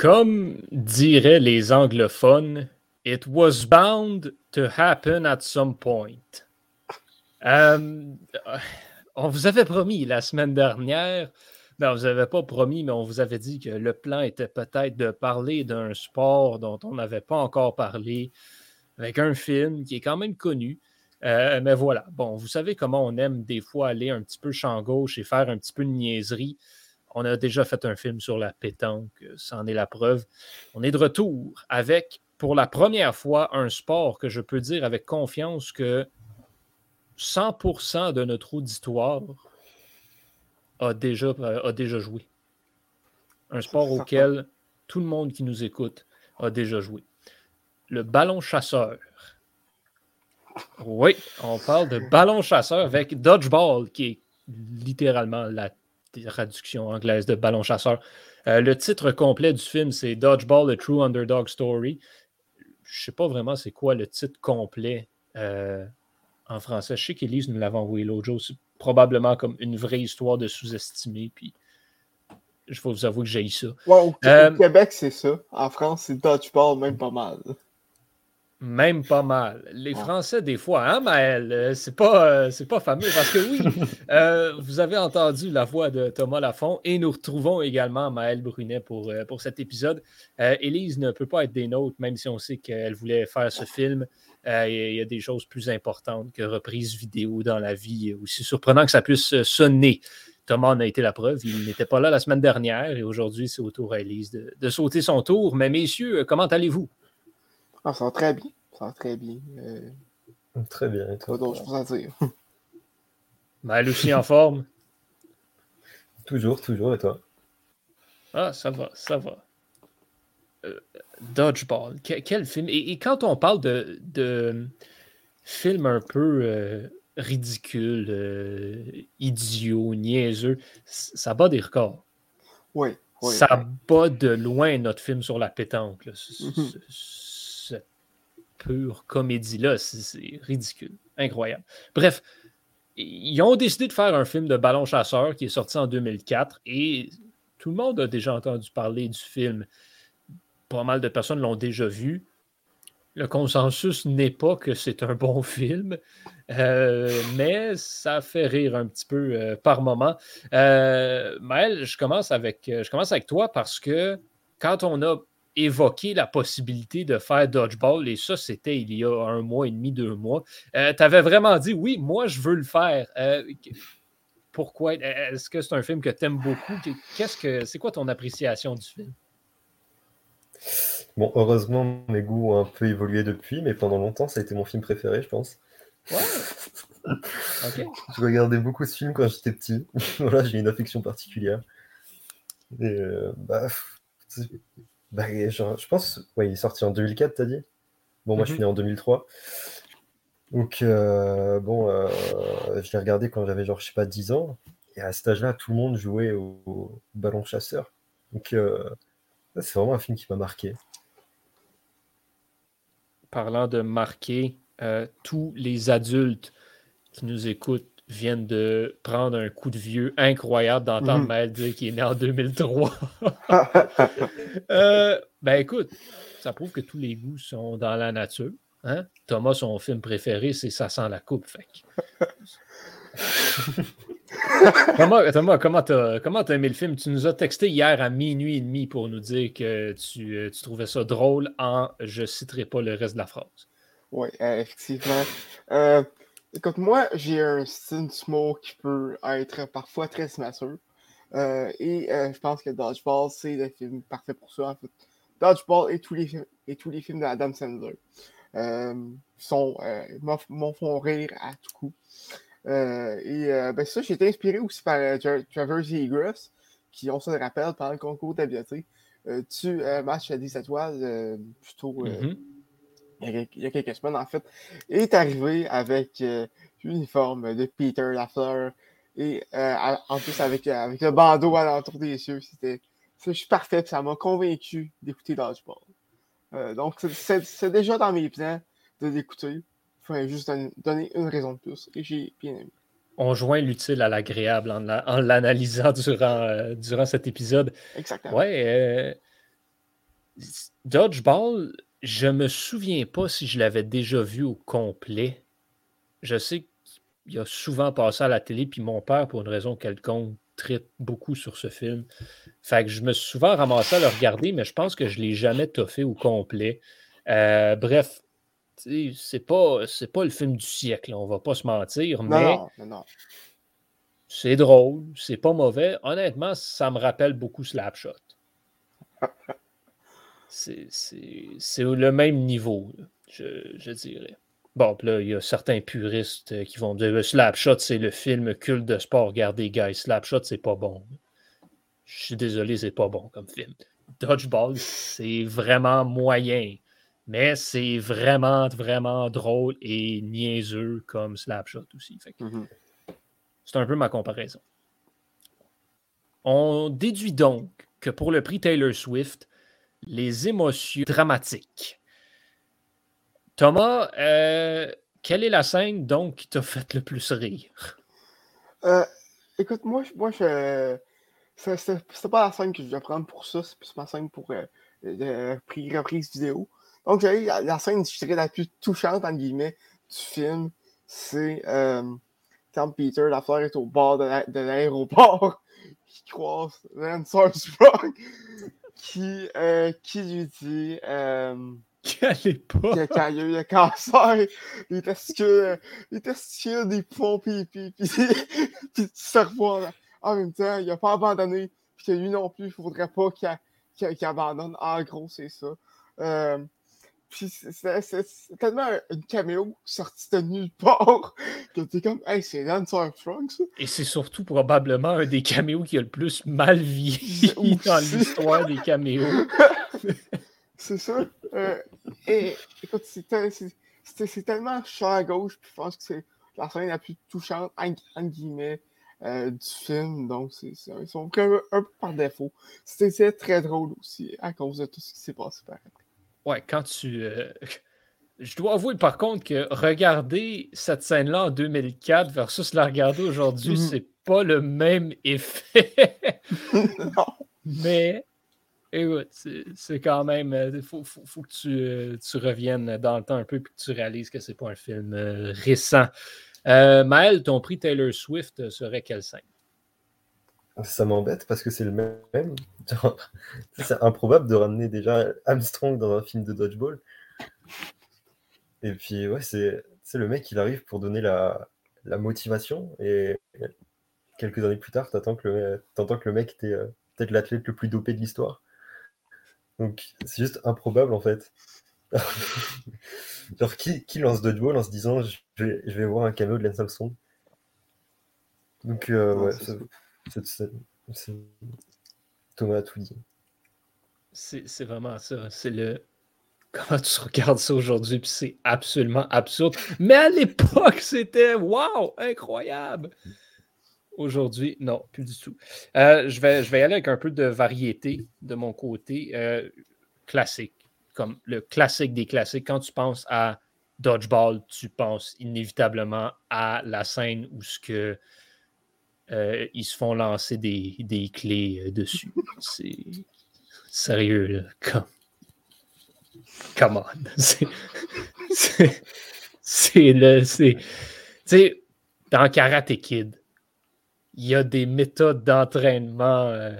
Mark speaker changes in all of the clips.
Speaker 1: Comme diraient les anglophones, it was bound to happen at some point. Euh, on vous avait promis la semaine dernière, non, vous n'avez pas promis, mais on vous avait dit que le plan était peut-être de parler d'un sport dont on n'avait pas encore parlé, avec un film qui est quand même connu. Euh, mais voilà, bon, vous savez comment on aime des fois aller un petit peu champ gauche et faire un petit peu de niaiserie. On a déjà fait un film sur la pétanque, c'en est la preuve. On est de retour avec, pour la première fois, un sport que je peux dire avec confiance que 100% de notre auditoire a déjà, a déjà joué. Un sport auquel tout le monde qui nous écoute a déjà joué. Le ballon chasseur. Oui, on parle de ballon chasseur avec dodgeball, qui est littéralement la traduction anglaise de ballon chasseur. Euh, le titre complet du film, c'est Dodgeball, A True Underdog Story. Je ne sais pas vraiment c'est quoi le titre complet euh, en français. Je sais qu'Élise nous l'avait envoyé l'autre jour. C'est probablement comme une vraie histoire de sous-estimé. Puis je vais vous avouer que j'ai eu ça.
Speaker 2: au, euh, Québec, c'est ça. En France, c'est Dodgeball, même pas mal.
Speaker 1: Même pas mal. Les Français, des fois, hein, Maël? Euh, c'est pas, euh, c'est pas fameux parce que oui, euh, vous avez entendu la voix de Thomas Lafont et nous retrouvons également Maël Brunet pour, pour cet épisode. Élise ne peut pas être des nôtres, même si on sait qu'elle voulait faire ce film. Il y a des choses plus importantes que reprise vidéo dans la vie. Aussi surprenant que ça puisse sonner. Thomas en a été la preuve. Il n'était pas là la semaine dernière et aujourd'hui, c'est au tour à Élise de, de sauter son tour. Mais messieurs, comment allez-vous?
Speaker 2: Ah, ça va très bien. Ça va très bien. Euh...
Speaker 3: Très bien. Et
Speaker 2: toi, à dire.
Speaker 1: Ben, aussi en forme.
Speaker 3: Toujours, toujours, et toi?
Speaker 1: Ah, ça va, ça va. Euh, Dodgeball, quel film? Et, quand on parle de, de film un peu euh, ridicule, euh, idiot, niaiseux, ça bat des records.
Speaker 2: Oui. oui
Speaker 1: ça bat de loin notre film sur la pétanque. Là. Mm-hmm pure comédie-là. C'est ridicule. Incroyable. Bref, ils ont décidé de faire un film de ballon chasseur qui est sorti en 2004 et tout le monde a déjà entendu parler du film. Pas mal de personnes l'ont déjà vu. Le consensus n'est pas que c'est un bon film, euh, mais ça fait rire un petit peu euh, par moment. Euh, Maël, je commence, avec, je commence avec toi parce que quand on a évoqué la possibilité de faire dodgeball, et ça, c'était il y a un mois et demi, deux mois. Euh, tu avais vraiment dit oui, moi, je veux le faire. Euh, pourquoi? Est-ce que c'est un film que tu aimes beaucoup? Qu'est-ce que c'est quoi ton appréciation du film?
Speaker 3: Bon, heureusement, mes goûts ont un peu évolué depuis, mais pendant longtemps, ça a été mon film préféré, je pense.
Speaker 1: Ouais.
Speaker 3: Je regardais beaucoup ce film quand j'étais petit. voilà, j'ai une affection particulière. Et euh, bah, bah, je pense, ouais, il est sorti en 2004, t'as dit? Bon, moi, je suis mhm. né en 2003. Donc, euh, bon, euh, je l'ai regardé quand j'avais, genre, je sais pas, 10 ans. Et à cet âge-là, tout le monde jouait au, ballon chasseur. Donc, euh, c'est vraiment un film qui m'a marqué.
Speaker 1: Parlant de marquer, tous les adultes qui nous écoutent viennent de prendre un coup de vieux incroyable d'entendre mmh. dire qu'il est né en 2003. Euh, ben écoute, ça prouve que tous les goûts sont dans la nature. Hein? Thomas, son film préféré, c'est Ça sent la coupe. Fait. Thomas, comment t'as comment as aimé le film? Tu nous as texté hier à minuit et demi pour nous dire que tu, euh, tu trouvais ça drôle en je citerai pas le reste de la phrase.
Speaker 2: Oui, effectivement. Euh, Écoute, moi, j'ai un style smoke qui peut être parfois très smasseur. Euh, et euh, je pense que Dodgeball, c'est le film parfait pour ça. Dodgeball et tous les, films, et tous les films d'Adam Sandler euh, sont, m'en font rire à tout coup. et ben ça, j'ai été inspiré aussi par Travers Egress, qui, on se le rappelle, pendant le concours d'habileté, tu match à 10 étoiles plutôt. Mm-hmm il y, a, quelques semaines, en fait, est arrivé avec euh, l'uniforme de Peter Lafleur et euh, en plus avec, euh, avec le bandeau à l'entour des cieux. C'était suis parfait, ça m'a convaincu d'écouter Dodgeball. donc, c'est déjà dans mes plans de l'écouter. Il fallait juste donner, une raison de plus et j'ai bien aimé.
Speaker 1: On joint l'utile à l'agréable en, l'analysant durant, durant cet épisode.
Speaker 2: Exactement.
Speaker 1: Ouais, Dodgeball, je me souviens pas si je l'avais déjà vu au complet. Je sais qu'il a souvent passé à la télé, puis mon père, pour une raison quelconque, traite beaucoup sur ce film. Fait que je me suis souvent ramassé à le regarder, mais je pense que je ne l'ai jamais toffé au complet. Euh, bref, c'est pas, pas le film du siècle, on va pas se mentir, mais c'est drôle, c'est pas mauvais. Honnêtement, ça me rappelle beaucoup Slapshot. c'est le même niveau, je, dirais. Bon, là, il y a certains puristes qui vont dire Slapshot, c'est le film culte de sport. Regardez, guys, Slapshot, c'est pas bon. Je suis désolé, c'est pas bon comme film. Dodgeball, c'est vraiment moyen. Mais c'est vraiment, vraiment drôle et niaiseux comme Slapshot aussi. Mm-hmm. C'est un peu ma comparaison. On déduit donc que pour le prix Taylor Swift, les émotions dramatiques. Thomas, euh, quelle est la scène donc qui t'a fait le plus rire?
Speaker 2: Euh, écoute, moi, moi je, c'est pas la scène que je vais prendre pour ça, c'est plus ma scène pour euh, reprise vidéo. Donc, la, scène, je dirais, la plus touchante, en guillemets, du film, c'est euh, quand Peter, la fleur est au bord de l'aéroport, qui croise Lance Armstrong, qui, euh, qui lui dit euh,
Speaker 1: qu'il
Speaker 2: y a eu le cancer, les testicules, les testicules des poumons, puis, puis, puis, puis du cerveau en, même temps, il n'a pas abandonné, puis que lui non plus, il ne faudrait pas qu'il abandonne. En gros, c'est ça. Euh, puis c'est tellement une caméo sortie de nulle part que t'es comme, hey, c'est Lance Armstrong, ça.
Speaker 1: Et c'est surtout probablement un des caméos qui a le plus mal vieilli dans l'histoire des caméos.
Speaker 2: c'est ça. Euh, et écoute, c'est tellement champ à gauche, puis je pense que c'est la scène la plus touchante, en, guillemets, euh, du film. Donc, c'est ils sont un, un, peu par défaut. C'était très drôle aussi à cause de tout ce qui s'est passé par après.
Speaker 1: Ouais, quand tu. Euh, je dois avouer par contre que regarder cette scène-là en 2004 versus la regarder aujourd'hui, mhm. c'est pas le même effet. non. Mais écoute, c'est quand même. Il euh, faut, faut, que tu, euh, tu, reviennes dans le temps un peu et que tu réalises que c'est pas un film récent. Maël, ton prix Taylor Swift serait quelle scène?
Speaker 3: Ça m'embête parce que c'est le même. c'est improbable de ramener déjà Armstrong dans un film de dodgeball. Et puis, ouais, c'est le mec, il arrive pour donner la, motivation. Et quelques années plus tard, t'entends que, le, que le mec était euh, peut-être l'athlète le plus dopé de l'histoire. Donc, c'est juste improbable en fait. Genre, qui, qui, lance dodgeball en se disant je vais, je vais voir un caméo de Lance Armstrong? Donc, euh, ouais, Thomas a.
Speaker 1: C'est vraiment ça. C'est le. Comment tu regardes ça aujourd'hui, puis c'est absolument absurde. Mais à l'époque, c'était waouh, incroyable. Aujourd'hui, non, plus du tout. Euh, je, vais, je vais y aller avec un peu de variété de mon côté. Euh, classique, comme le classique des classiques. Quand tu penses à Dodgeball, tu penses inévitablement à la scène où ce que euh, ils se font lancer des, des clés euh, dessus. C'est sérieux, là. Comme... Come on. C'est le. Tu sais, dans Karate Kid, il y a des méthodes d'entraînement euh,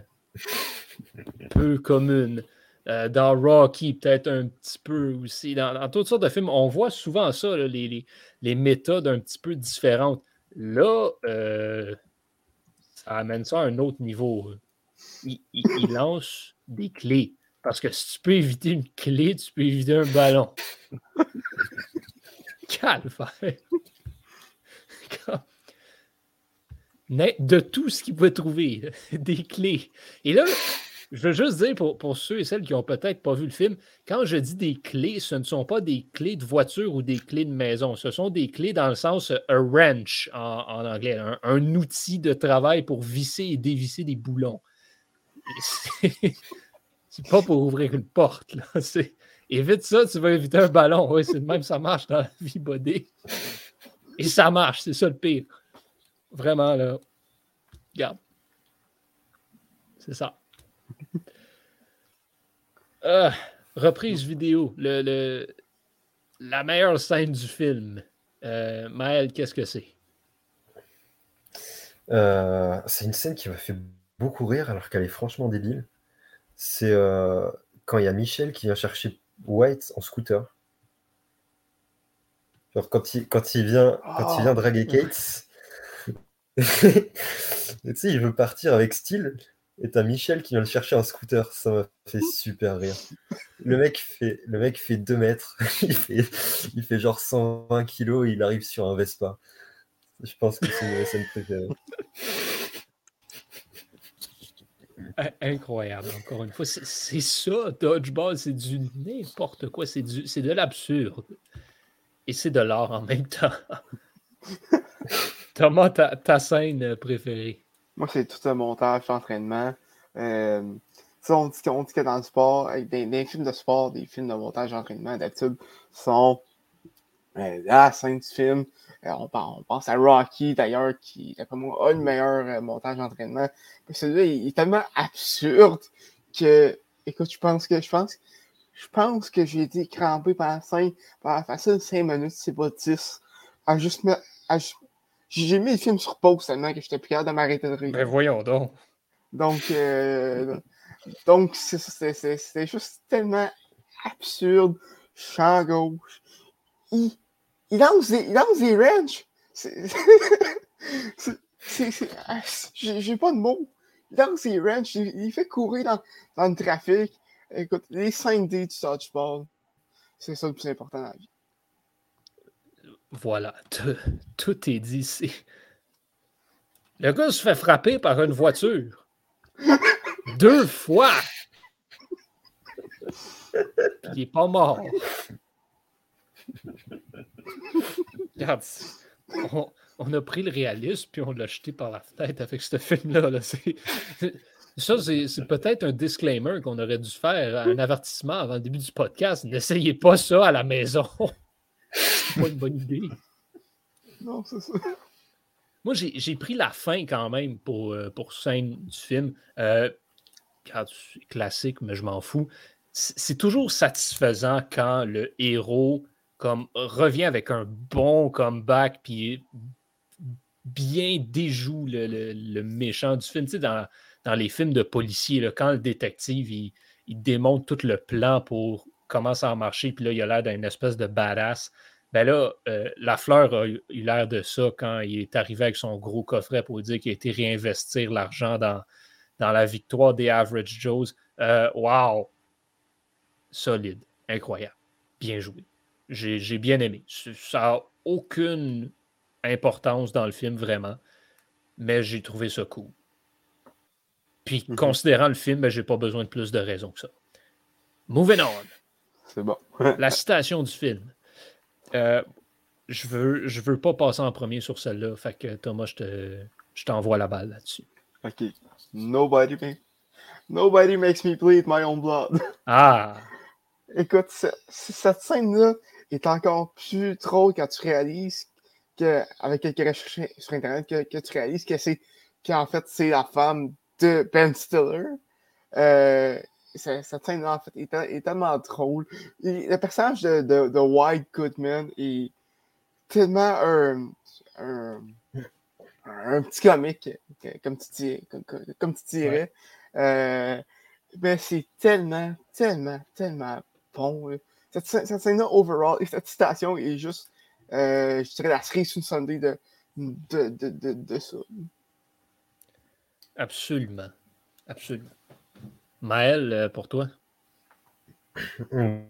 Speaker 1: peu communes. dans Rocky, peut-être un petit peu aussi. Dans, toutes sortes de films, on voit souvent ça, les, les, les, méthodes un petit peu différentes. Là, ça amène ça à un autre niveau. Il, lance des clés. Parce que si tu peux éviter une clé, tu peux éviter un ballon. Calvaire. De tout ce qu'il pouvait trouver, des clés. Et là, je veux juste dire pour, ceux et celles qui n'ont peut-être pas vu le film, quand je dis des clés, ce ne sont pas des clés de voiture ou des clés de maison. Ce sont des clés dans le sens a wrench en, anglais, un, outil de travail pour visser et dévisser des boulons. C'est pas pour ouvrir une porte. Là. Évite ça, tu vas éviter un ballon. Oui, c'est même, ça marche dans la vie bodée. Et ça marche, c'est ça le pire. Vraiment, là. Regarde. C'est ça. Euh, reprise vidéo. Le, le, la meilleure scène du film. Euh, Maël, qu'est-ce que c'est?
Speaker 3: Euh, c'est une scène qui m'a fait beaucoup rire alors qu'elle est franchement débile. C'est euh, quand il y a Michel qui vient chercher White en scooter. Genre quand il, quand il, vient, quand il vient draguer Kate, tu sais, il veut partir avec style. Et t'as Michel qui vient le chercher en scooter. Ça m'a fait super rire. Le mec fait, le mec fait 2 mètres. Il fait, il fait genre 120 kilos. il arrive sur un Vespa. Je pense que c'est une scène préférée.
Speaker 1: Incroyable, encore une fois. C'est ça, Dodgeball, c'est du n'importe quoi. C'est de l'absurde. Et c'est de l'art en même temps. Thomas, ta, ta, scène préférée?
Speaker 2: Moi, c'est tout un montage d'entraînement. Euh, on, dit, on dit que dans le sport, avec des, films de sport, des films de montage d'entraînement, d'habitude, sont euh, la scène du film. Euh, on, on, pense à Rocky, d'ailleurs, qui, d'après moi, a le meilleur montage d'entraînement. Celui-là, il, est tellement absurde que, écoute, je pense que, je pense, je pense que j'ai été crampé pendant 5, pendant facile 5 minutes, c'est pas 10, à juste me, j'ai mis le film sur pause tellement que j'étais plus capable de m'arrêter de rire.
Speaker 1: Ben voyons donc.
Speaker 2: Donc, euh, donc c'était juste tellement absurde. Champ gauche. Il, il lance des, il lance des wrenches. Ah, j'ai pas de mots. Il lance des wrenches. Il, fait courir dans, dans, le trafic. Écoute, les 5D du dodgeball, c'est ça le plus important dans la vie.
Speaker 1: Voilà, tout est dit ici. Le gars se fait frapper par une voiture. Deux fois. il n'est pas mort. Regarde, on, a pris le réalisme puis on l'a jeté par la fenêtre avec ce film-là. Ça, c'est peut-être un disclaimer qu'on aurait dû faire, un avertissement avant le début du podcast. N'essayez pas ça à la maison. C'est pas une bonne idée.
Speaker 2: Non, c'est ça.
Speaker 1: Moi, j'ai pris la fin quand même pour, euh, pour scène du film. Euh, classique, mais je m'en fous. C'est toujours satisfaisant quand le héros comme, revient avec un bon comeback puis bien déjoue le, méchant du film. Tu sais, dans, dans les films de policiers, là, quand le détective il, il, démontre tout le plan pour comment ça a marché, puis là, il a l'air d'une espèce de badass. Ben là, euh, la fleur a eu l'air de ça quand il est arrivé avec son gros coffret pour dire qu'il a été réinvestir l'argent dans, dans la victoire des Average Joes. Euh, wow! Solide, incroyable, bien joué. J'ai bien aimé. Ça n'a aucune importance dans le film, vraiment, mais j'ai trouvé ça cool. Puis, mhm. considérant le film, ben, j'ai pas besoin de plus de raisons que ça. Moving on.
Speaker 2: C'est bon.
Speaker 1: la citation du film. Euh, je veux, je veux pas passer en premier sur celle-là. Fait que Thomas, je t'envoie la balle là-dessus.
Speaker 2: OK. Nobody, Nobody makes me bleed my own blood.
Speaker 1: Ah!
Speaker 2: Écoute, cette scène-là est encore plus trop quand tu réalises que, avec quelques recherches sur Internet, que, tu réalises que c'est qu'en fait, c'est la femme de Ben Stiller. Euh, cette scène-là, en fait, est, tellement drôle. le personnage de, de, White Goodman est tellement un, un, petit comique, comme tu, dis, comme, tu dirais. Euh, mais c'est tellement, tellement, tellement bon. Cette, cette scène-là, overall, et cette citation est juste, euh, je dirais, la cerise sur Sunday de, de, de, de ça.
Speaker 1: Absolument. Absolument. Maël, euh, pour toi?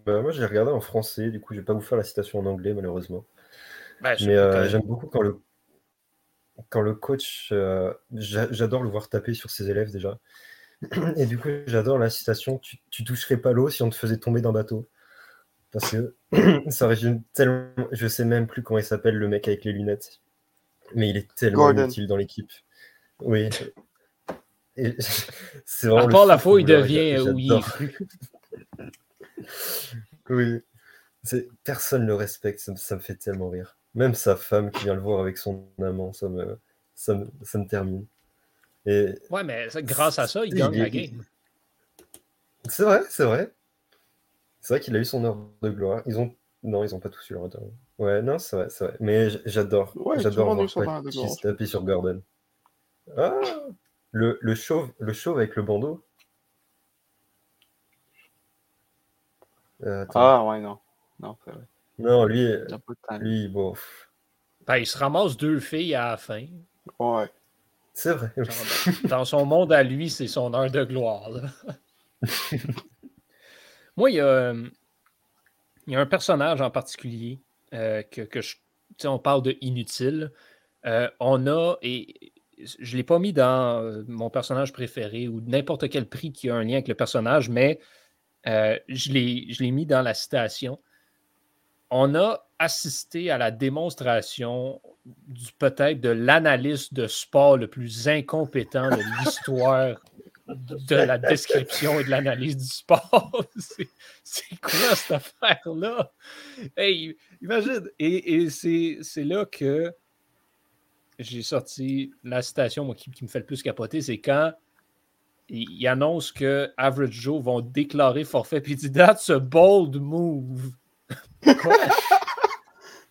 Speaker 3: Bah, moi, j'ai regardé en français, du coup, je vais pas vous faire la citation en anglais, malheureusement. Ben, Mais euh, j'aime beaucoup quand le, quand le coach, euh, j'adore le voir taper sur ses élèves déjà. Et du coup, j'adore la citation tu, tu toucherais pas l'eau si on te faisait tomber d'un bateau. Parce que ça résume tellement. Je sais même plus comment il s'appelle le mec avec les lunettes. Mais il est tellement utile dans l'équipe. Oui,
Speaker 1: c'est à part la fois, il devient oui.
Speaker 3: oui. Personne ne le respecte, ça, me fait tellement rire. Même sa femme qui vient le voir avec son amant, ça me, ça me, termine. Et
Speaker 1: ouais, mais grâce à ça, il gagne la game.
Speaker 3: C'est vrai, c'est vrai. C'est vrai qu'il a eu son heure de gloire. Ils ont. Non, ils ont pas tous eu leur heure de gloire. Ouais, non, c'est vrai, c'est vrai. Mais j'adore.
Speaker 2: Ouais,
Speaker 3: j'adore voir se taper sur Gordon. Ah le, le, chauve, le chauve avec le bandeau. Euh.
Speaker 2: Ah, ouais, non. Non, c'est vrai.
Speaker 3: Non, lui,
Speaker 2: T'as pas de temps.
Speaker 3: lui bon,
Speaker 1: Ben, il se ramasse deux filles à la fin.
Speaker 2: Ouais.
Speaker 3: c'est vrai.
Speaker 1: Genre, dans- son monde à lui, c'est son heure de gloire. là. Moi, il y, a, euh, il y a un personnage en particulier euh, que, que je. tu sais, on parle de inutile. Euh, on a, et je ne l'ai pas mis dans euh, mon personnage préféré ou n'importe quel prix qui a un lien avec le personnage, mais euh, je l'ai mis dans la citation. On a assisté à la démonstration du peut-être de l'analyste de sport le plus incompétent de l'histoire de la description et de l'analyse du sport. C'est- quoi cette affaire-là? Hey, imagine! Et, et c'est c'est là que j'ai sorti la citation moi, qui, qui me fait le plus capoter, c'est quand il, il annonce que Average Joe vont déclarer forfait, puis il dit That's a bold move.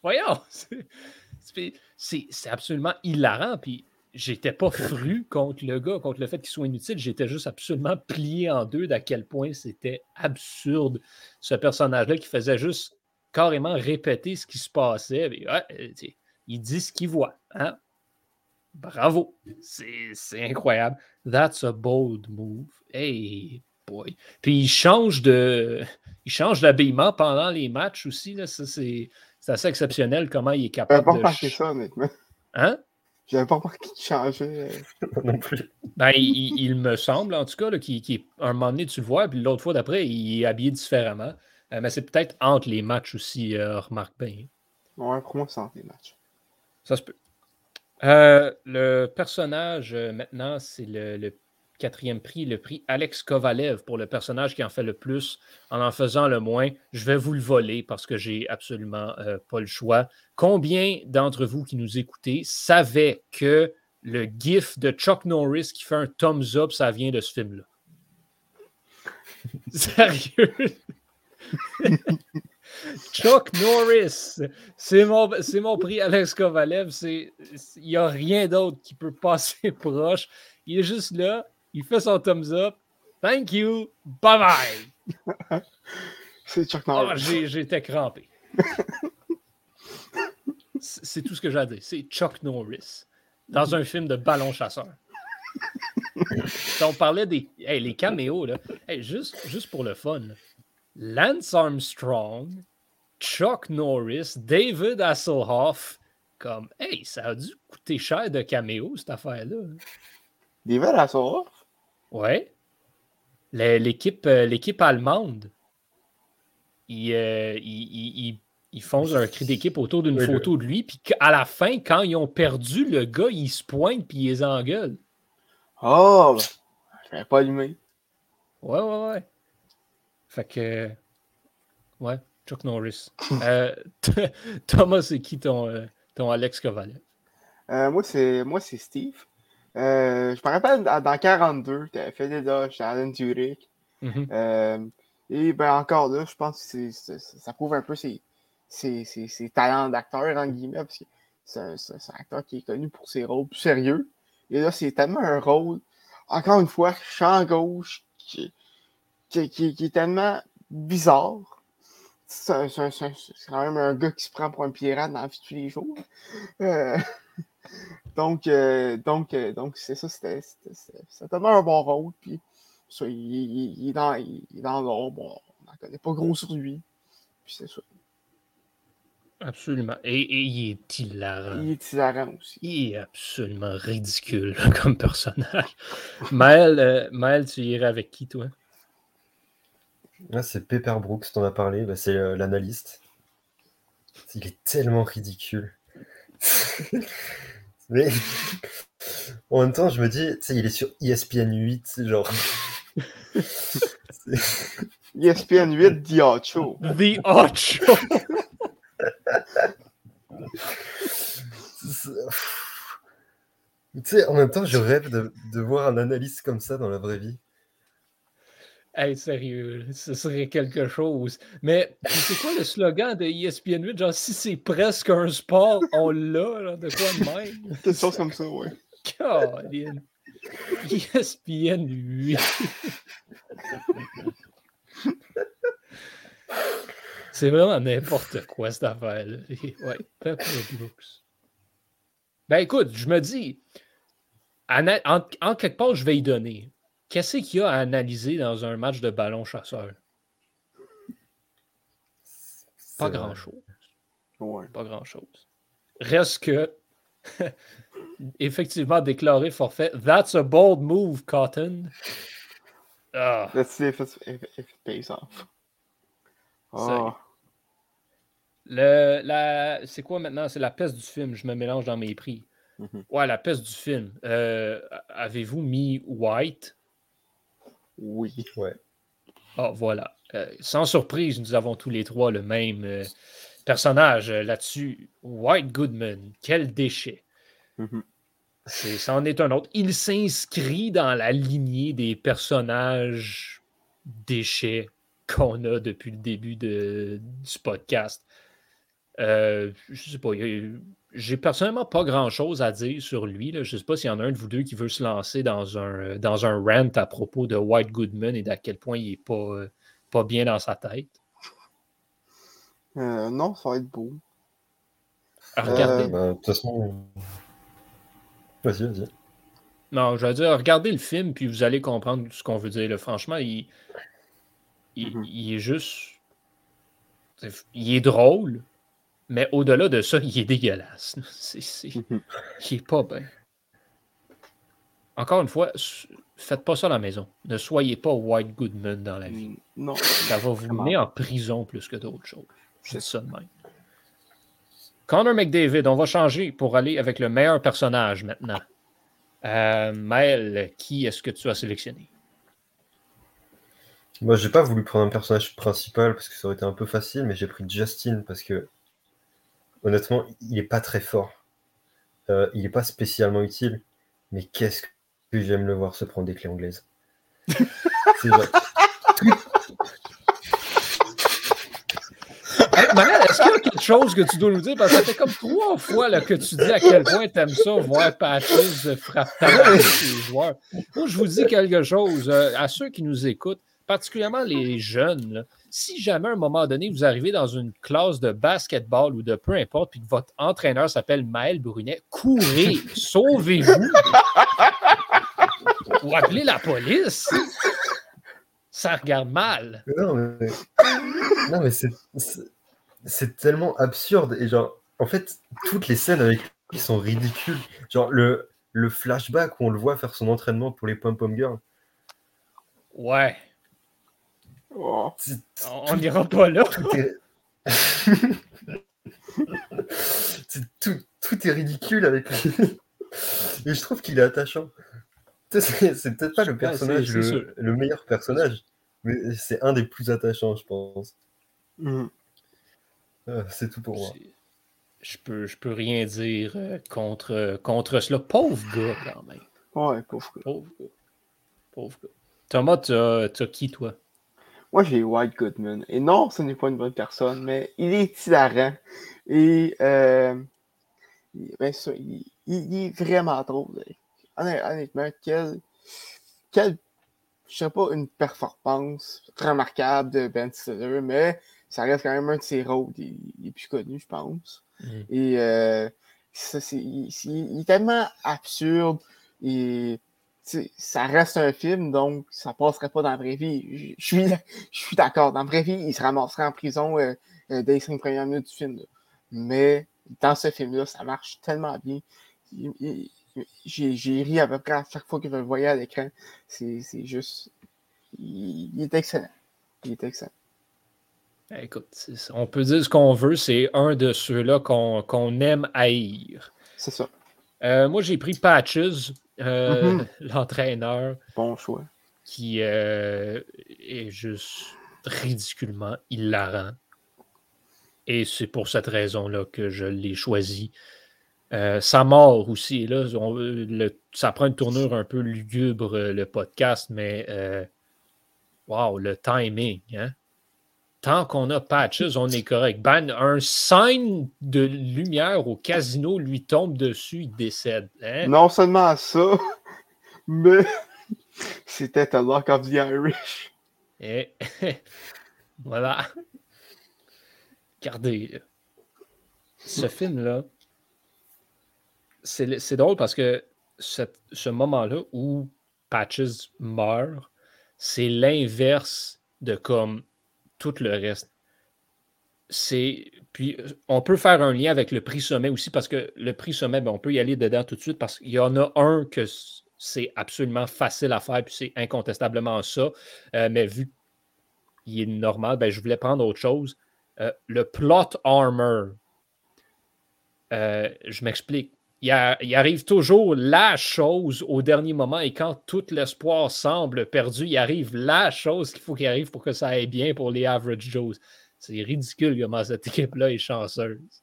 Speaker 1: Voyons! c'est- absolument hilarant, puis j'étais pas fru contre le gars, contre le fait qu'il soit inutile. J'étais juste absolument plié en deux d'à quel point c'était absurde, ce personnage-là qui faisait juste carrément répéter ce qui se passait. Mais, ouais, euh, il dit ce qu'il voit. Hein? Bravo. C'est incroyable. That's a bold move. Hey, boy. Puis il change de. Il change d'habillement pendant les matchs aussi. Là. Ça, c'est c'est assez exceptionnel comment il est
Speaker 2: J'avais
Speaker 1: capable
Speaker 2: pas
Speaker 1: de.
Speaker 2: remarqué
Speaker 1: ch-
Speaker 2: ça, honnêtement.
Speaker 1: Hein?
Speaker 2: J'avais pas remarqué qu'il changeait.
Speaker 3: non plus.
Speaker 1: Ben, il, il me semble, en tout cas, là, qu'il, qu'il- un moment donné, tu le vois, puis l'autre fois d'après, il est habillé différemment. Euh, mais c'est peut-être entre les matchs aussi, euh, remarque bien.
Speaker 2: Ouais, pour moi, c'est entre les matchs.
Speaker 1: Ça se peut. Euh, le personnage, euh, maintenant, c'est le, quatrième prix, le prix Alex Kovalev pour le personnage qui en fait le plus en en faisant le moins. Je vais vous le voler parce que j'ai absolument euh, pas le choix. Combien d'entre vous qui nous écoutez savaient que le gif de Chuck Norris qui fait un thumbs up, ça vient de ce film-là? Sérieux? Chuck Norris, c'est mon, c'est mon prix Alex Kovalev. C'est- Il n'y a rien d'autre qui peut passer proche. Il est juste là, il fait son thumbs up. Thank you, bye bye.
Speaker 2: C'est Chuck
Speaker 1: Ah,
Speaker 2: Norris.
Speaker 1: j'ai- J'étais crampé. C'est c'est tout ce que j'ai à dire. C'est Chuck Norris dans un film de ballon chasseur. on parlait des hey, les caméos, là. Hey, juste, juste pour le fun. là. Lance Armstrong, Chuck Norris, David Hasselhoff, comme Hey, ça a dû coûter cher de caméo, cette affaire-là.
Speaker 2: À soir.
Speaker 1: Ouais. L'équipe euh, l'équipe allemande, ils, euh, ils, ils- ils- ils font un cri d'équipe autour d'une
Speaker 3: Oui,
Speaker 1: photo de lui, puis à la fin, quand ils ont perdu, le gars, il se pointe puis il les engueule.
Speaker 2: Oh, ben, je pas allumé.
Speaker 1: Ouais, ouais, ouais. Fait que. Ouais, Chuck Norris. Euh, Thomas, c'est qui ton, euh, ton Alex Kovalev?
Speaker 2: Euh, moi, c'est moi c'est Steve. Euh, je me rappelle dans, dans 42, tu avais fait des Alan.
Speaker 1: Mhm.
Speaker 2: Euh, et ben encore là, je pense que ça prouve un peu ses, ses, ses- ses talents d'acteur, en guillemets, parce que c'est un, acteur qui est connu pour ses rôles plus sérieux. Et là, c'est tellement un rôle, encore une fois, champ gauche, qui, qui, qui- qui est tellement bizarre. C'est quand même un gars qui se prend pour un pirate dans la vie de tous les jours. Euh, donc, euh, donc, euh, donc c'est ça, c'était tellement un bon rôle. Puis, ça, il, il- il est dans, il, est dans l'ombre, on n'en connaît pas gros sur lui. Puis c'est ça.
Speaker 1: Absolument. Et, et il est hilarant.
Speaker 2: Il est hilarant aussi.
Speaker 1: Il est absolument ridicule comme personnage. Maël, euh, Maël, tu irais avec qui, toi?
Speaker 3: Là, c'est Pepper Brooks, t'en as parlé, bah, c'est euh, l'analyste. Il est tellement ridicule. Mais en même temps, je me dis, tu sais, il est sur ESPN 8, genre.
Speaker 2: ESPN 8, The Show.
Speaker 1: The
Speaker 3: c'est- Tu sais, en même temps, je rêve de, de voir un analyste comme ça dans la vraie vie.
Speaker 1: Hey, sérieux, ce serait quelque chose. Mais c'est quoi le slogan de ESPN 8? Genre, si c'est presque un sport, on l'a, de quoi de même?
Speaker 2: Des choses comme ça, ouais.
Speaker 1: Caroline. ESPN 8. c'est vraiment n'importe quoi, cette affaire-là. Ouais, Pepper Brooks. Ben écoute, je me dis, en, en quelque part, je vais y donner. Qu'est-ce qu'il y a à analyser dans un match de ballon chasseur? Pas grand-chose. Pas grand-chose. Reste que, effectivement, déclaré forfait. That's a bold move, Cotton.
Speaker 2: Ah. Let's see if, it pays off.
Speaker 1: Oh. Le, la, c'est quoi maintenant? C'est la peste du film. Je me mélange dans mes prix. Mm-hmm. Ouais, la peste du film. Euh, avez-vous mis White
Speaker 2: oui.
Speaker 3: Ouais.
Speaker 1: Ah, voilà. Euh, sans surprise, nous avons tous les trois le même euh, personnage euh, là-dessus. White Goodman. Quel déchet. Mm-hmm. C'en est un autre. Il s'inscrit dans la lignée des personnages déchets qu'on a depuis le début de, du podcast. Je sais pas, j'ai personnellement pas grand-chose à dire sur lui. Je ne sais pas s'il y en a un de vous deux qui veut se lancer dans un, dans un rant à propos de White Goodman et d'à quel point il n'est pas, pas bien dans sa tête.
Speaker 2: Euh, non, ça va être beau.
Speaker 1: regardez.
Speaker 3: Euh, bah, de toute façon. Vas-y, vas-y.
Speaker 1: Non, je veux dire, regardez le film, puis vous allez comprendre ce qu'on veut dire. Franchement, il, il, mm-hmm. il est juste. Il est drôle, mais au-delà de ça, il est dégueulasse. C'est, il est pas bien. Encore une fois, faites pas ça à la maison. Ne soyez pas White Goodman dans la vie.
Speaker 2: Non.
Speaker 1: Ça va vous mener en prison plus que d'autres choses. C'est ça de même. Connor McDavid, on va changer pour aller avec le meilleur personnage maintenant. Euh, Maël, qui est-ce que tu as sélectionné?
Speaker 3: Moi, j'ai pas voulu prendre un personnage principal parce que ça aurait été un peu facile, mais j'ai pris Justin parce que honnêtement, il n'est pas très fort. Euh, il n'est pas spécialement utile, mais qu'est-ce que j'aime le voir se prendre des clés anglaises.
Speaker 1: C'est est-ce qu'il y a quelque chose que tu dois nous dire? Parce que ça fait comme trois fois là, que tu dis à quel point tu aimes ça, voir Patches frapper les joueurs. Moi, je vous dis quelque chose. Euh, à ceux qui nous écoutent, particulièrement les jeunes, si jamais à un moment donné, vous arrivez dans une classe de basketball ou de peu importe, puis que votre entraîneur s'appelle Maël Brunet, courez, sauvez-vous. ou appelez la police. Ça regarde mal.
Speaker 3: Non, mais, non, mais c'est tellement absurde. Et genre, en fait, toutes les scènes avec lui sont ridicules. Genre, le, le flashback où on le voit faire son entraînement pour les pom-pom girls.
Speaker 1: Ouais. Oh. On n'ira pas là.
Speaker 3: Tout est... tout, est ridicule avec lui. Et je trouve qu'il est attachant. C'est peut-être pas le personnage, le, meilleur personnage, mais c'est un des plus attachants, je pense. Mm. Ah, c'est tout pour moi.
Speaker 1: Je peux, je peux rien dire euh, contre, contre cela. Pauvre gars, quand même.
Speaker 2: Ouais, pauvre gars.
Speaker 1: Pauvre gars. Pauvre gars. Thomas, t'as qui, toi?
Speaker 2: Moi, j'ai White Goodman. Et non, ce n'est pas une bonne personne, mais il est hilarant. Et euh, ben, ça, il, est vraiment drôle. Honnêtement, quel, quel, je sais pas, une performance remarquable de Ben Stiller, mais ça reste quand même un de ses rôles les, plus connus, je pense. Mm. Et euh, ça, c'est, il, est tellement absurde et ça reste un film, donc ça passerait pas dans la vraie vie. Je suis, je suis d'accord. Dans la vraie vie, il se ramasserait en prison euh, euh, dès les cinq premières minutes du film. Mais dans ce film-là, ça marche tellement bien. J'ai ri à peu près à chaque fois que je le voyais à l'écran. C'est juste. Il, est excellent. Il est excellent.
Speaker 1: Ben, écoute, on peut dire ce qu'on veut, c'est un de ceux-là qu'on aime haïr.
Speaker 2: C'est ça.
Speaker 1: Euh, moi, j'ai pris Patches. Euh, mhm. l'entraîneur.
Speaker 2: Bon choix.
Speaker 1: Qui euh, est juste ridiculement hilarant. Et c'est pour cette raison-là que je l'ai choisi. Euh, sa mort aussi, là, ça prend une tournure un peu lugubre, le podcast, mais Wow, le timing, hein? Tant qu'on a patches, on est correct. Ben, un sign de lumière au casino lui tombe dessus, il décède. Hein?
Speaker 2: Non seulement ça, mais c'était un Lock of the Irish.
Speaker 1: Et voilà. Regardez, ce film-là, c'est drôle parce que ce moment-là où Patches meurt, c'est l'inverse de comme tout le reste. C'est. Puis, on peut faire un lien avec le prix sommet aussi, parce que le prix sommet, ben, on peut y aller dedans tout de suite, parce qu'il y en a un que c'est absolument facile à faire, puis c'est incontestablement ça. Euh, mais vu qu'il est normal, ben, je voulais prendre autre chose. Euh, le plot armor. Euh, je m'explique il, arrive toujours la chose au dernier moment et quand tout l'espoir semble perdu, il arrive la chose qu'il faut qu'il arrive pour que ça aille bien pour les Average Joes. C'est ridicule comment cette équipe-là est chanceuse.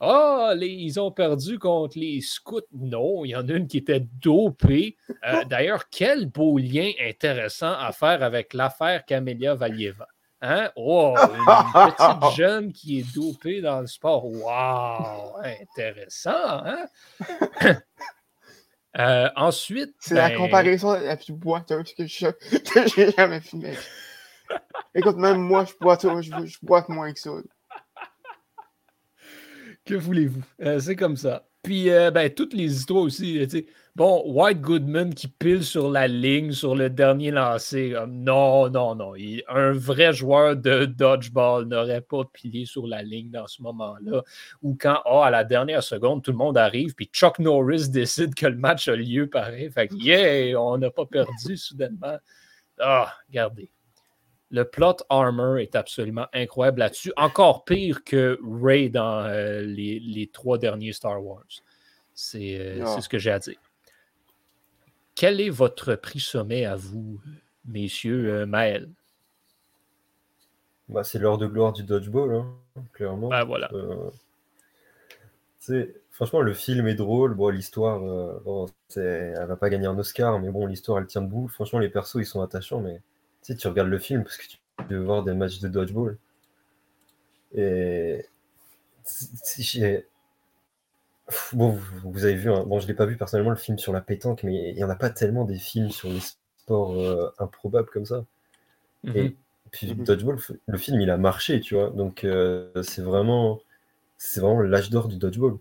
Speaker 1: Ah, oh, ils ont perdu contre les scouts. Non, il y en a une qui était dopée. Euh, d'ailleurs, quel beau lien intéressant à faire avec l'affaire Camélia Valieva. Hein? Oh, une petite jeune qui est dopée dans le sport. Wow! Intéressant, hein? Euh, ensuite.
Speaker 2: C'est la ben comparaison la plus boiteuse que j'ai jamais filmé. Écoute, même moi, je boite, je, je boite moins que ça.
Speaker 1: Que voulez-vous? Euh, c'est comme ça. Puis, euh, ben, toutes les histoires aussi, tu sais. Bon, White Goodman qui pile sur la ligne sur le dernier lancé. non, non, non. un vrai joueur de dodgeball n'aurait pas pilé sur la ligne dans ce moment-là. Ou quand, oh, à la dernière seconde, tout le monde arrive, puis Chuck Norris décide que le match a lieu pareil. Fait que, yeah, on n'a pas perdu soudainement. Ah, regardez. Le plot armor est absolument incroyable là-dessus. Encore pire que Ray dans euh, les, trois derniers Star Wars. C'est euh, ah. ce que j'ai à dire. Quel est votre prix sommet à vous, messieurs euh, Maël?
Speaker 3: Bah, c'est l'heure de gloire du dodgeball, hein, clairement.
Speaker 1: Bah, voilà.
Speaker 3: Euh, franchement, le film est drôle. Bon, l'histoire, euh, bon, elle va pas gagner un Oscar, mais bon, l'histoire, elle tient debout. Franchement, les persos, ils sont attachants, mais tu regardes le film parce que tu veux voir des matchs de dodgeball. Et Bon, vous avez vu, hein. bon, je ne l'ai pas vu personnellement le film sur la pétanque, mais il n'y en a pas tellement des films sur les sports euh, improbables comme ça. Et mhm. puis mhm. Dodgeball, le film, il a marché, tu vois. Donc euh, c'est vraiment, c'est vraiment l'âge d'or du Dodgeball.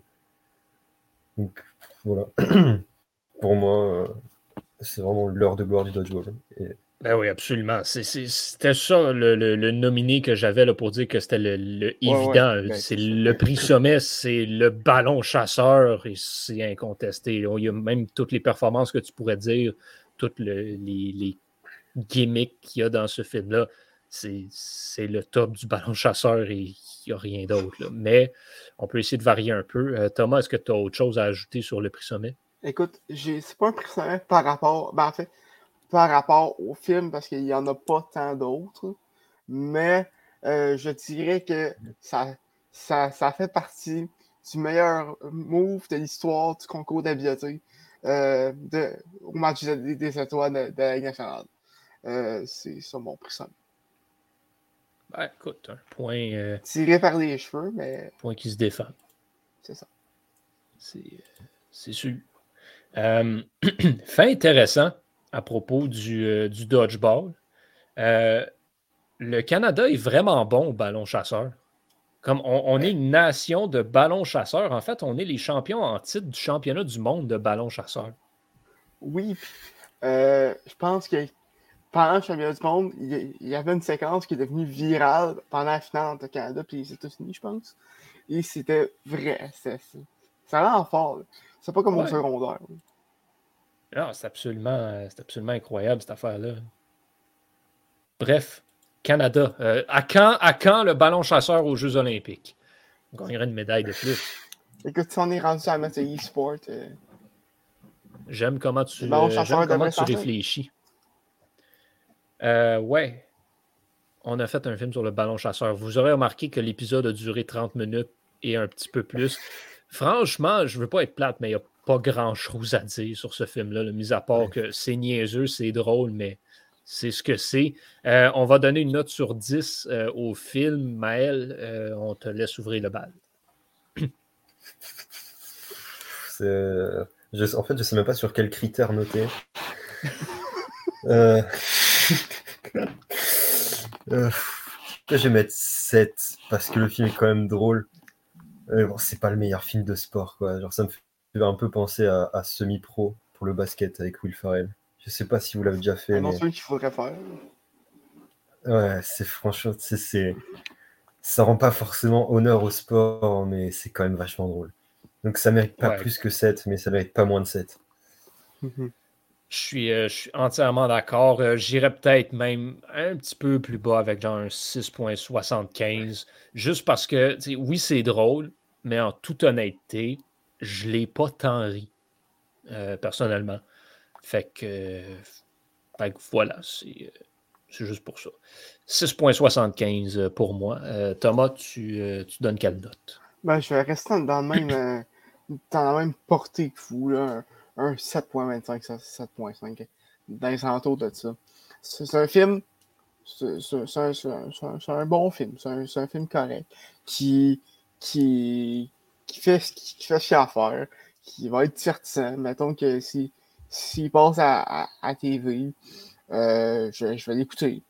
Speaker 3: Donc voilà. Pour moi, euh, c'est vraiment l'heure de gloire du Dodgeball. Et
Speaker 1: ben oui, absolument. C'était ça le, nominé que j'avais pour dire que c'était le, évident. Ben, c'est le prix sommet, c'est le ballon chasseur et c'est incontesté. Il y a même toutes les performances que tu pourrais dire, toutes les, gimmicks qu'il y a dans ce film-là. C'est le top du ballon chasseur et il n'y a rien d'autre. Mais on peut essayer de varier un peu. Euh, Thomas, est-ce que tu as autre chose à ajouter sur le prix sommet?
Speaker 2: Écoute, c'est pas un prix sommet par rapport. Ben, en fait, par rapport au film parce qu'il n'y en a pas tant d'autres. Mais euh, je dirais que ça, ça, fait partie du meilleur move de l'histoire du concours d'habileté euh, au match des, étoiles de, la Ligue nationale. Euh, c'est ça mon prix
Speaker 1: Ben, écoute, un point.
Speaker 2: Tiré par les cheveux, mais.
Speaker 1: Point qui se défend.
Speaker 2: C'est ça.
Speaker 1: C'est sûr. fait intéressant à propos du, euh, dodgeball. Euh, le Canada est vraiment bon au ballon chasseur. Comme on, est une nation de ballon chasseur, en fait, on est les champions en titre du championnat du monde de ballon chasseur.
Speaker 2: Oui, euh, je pense que pendant le championnat du monde, il y avait une séquence qui est devenue virale pendant la finale entre le Canada et les États-Unis, je pense. Et c'était vrai. Ça rend fort. C'est pas comme au secondaire.
Speaker 1: Non, c'est absolument, c'est absolument incroyable cette affaire-là. Bref, Canada. Euh, à, quand, à quand le ballon chasseur aux Jeux Olympiques? On gagnerait une médaille de plus.
Speaker 2: Écoute, si on est rendu à mettre e-sport. Euh,
Speaker 1: j'aime comment tu, euh, comment tu réfléchis. ouais. On a fait un film sur le ballon chasseur. Vous aurez remarqué que l'épisode a duré 30 minutes et un petit peu plus. Franchement, je ne veux pas être plate, mais il y a pas grand-chose à dire sur ce film-là, mis à part que c'est niaiseux, c'est drôle, mais c'est ce que c'est. Euh, on va donner une note sur 10 euh, au film. Maël, euh, on te laisse ouvrir le bal.
Speaker 3: Je, en fait, je ne sais même pas sur quel critère noter. je vais mettre 7 parce que le film est quand même drôle. bon, c'est pas le meilleur film de sport, quoi. Genre, ça me fait un peu penser à, à Semi-Pro pour le basket avec Will Ferrell. Je sais pas si vous l'avez déjà fait.
Speaker 2: Un mais... qu'il faudrait faire.
Speaker 3: Ouais, c'est franchement, c'est, ça rend pas forcément honneur au sport, mais c'est quand même vachement drôle. Donc ça mérite pas plus que 7, mais ça mérite pas moins de 7.
Speaker 1: Mhm. Je suis, euh, je suis, entièrement d'accord. Euh, j'irais peut-être même un petit peu plus bas avec genre un 6.75. Juste parce que, oui, c'est drôle, mais en toute honnêteté, je l'ai pas tant ri, euh, personnellement. Fait que, voilà, c'est juste pour ça. 6.75 pour moi. Euh, Thomas, tu, euh, tu, donnes quelle note?
Speaker 2: Ben, je vais rester dans, le même, euh, dans la même portée que vous, là, un, 7.25, 7.5, dans les de ça. C'est un film, c'est un, un, bon film, c'est un, un, film correct, qui, qui, qui, fait, fait ce qu'il a à faire, qui va être divertissant. Mettons que si s'il passe à, à, TV, euh, je, vais l'écouter.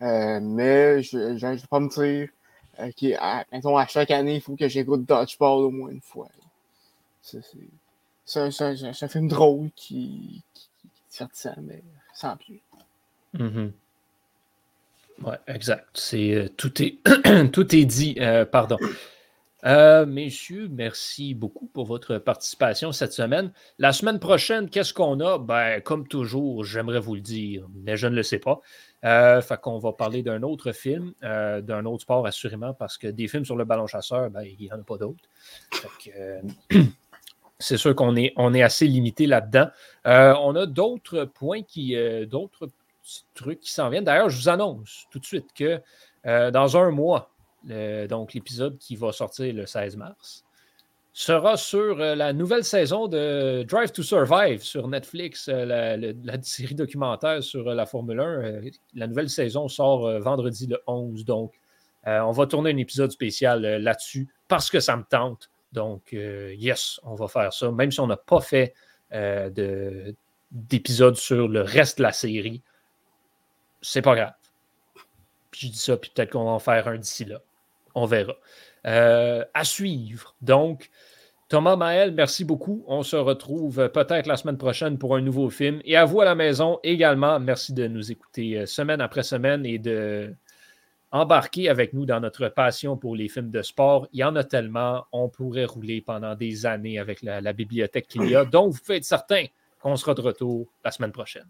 Speaker 2: Euh, mais je ne vais pas me dire euh, qu'à à chaque année, il faut que j'écoute Dodgeball au moins une fois. C'est un, film drôle qui, qui, qui divertissant, mais sans plus.
Speaker 1: Mm-hmm. Oui, exact. C'est, tout, est, tout est dit. pardon. Euh, messieurs, merci beaucoup pour votre participation cette semaine. La semaine prochaine, qu'est-ce qu'on a? Ben, comme toujours, j'aimerais vous le dire, mais je ne le sais pas. Euh, fait qu'on va parler d'un autre film, euh, d'un autre sport assurément, parce que des films sur le ballon chasseur, ben, il n'y en a pas d'autres. Euh, c'est sûr qu'on est, assez limité là-dedans. on a d'autres points qui, d'autres trucs qui s'en viennent. D'ailleurs, je vous annonce tout de suite que dans un mois, donc l'épisode qui va sortir le 16 mars, sera sur euh, la nouvelle saison de Drive to Survive sur Netflix, euh, la, série documentaire sur euh, la Formule 1. la nouvelle saison sort vendredi le 11, donc on va tourner un épisode spécial là-dessus parce que ça me tente. Donc, yes, on va faire ça, même si on n'a pas fait d'épisode sur le reste de la série. C'est pas grave. Puis je dis ça, puis peut-être qu'on va en faire un d'ici là on verra. Euh, à suivre. Donc, Thomas Maël, merci beaucoup. On se retrouve peut-être la semaine prochaine pour un nouveau film. Et à vous à la maison également, merci de nous écouter euh, semaine après semaine et de embarquer avec nous dans notre passion pour les films de sport. Il y en a tellement, on pourrait rouler pendant des années avec la, la bibliothèque qu'il y a. Donc, vous pouvez être certain qu'on sera de retour la semaine prochaine.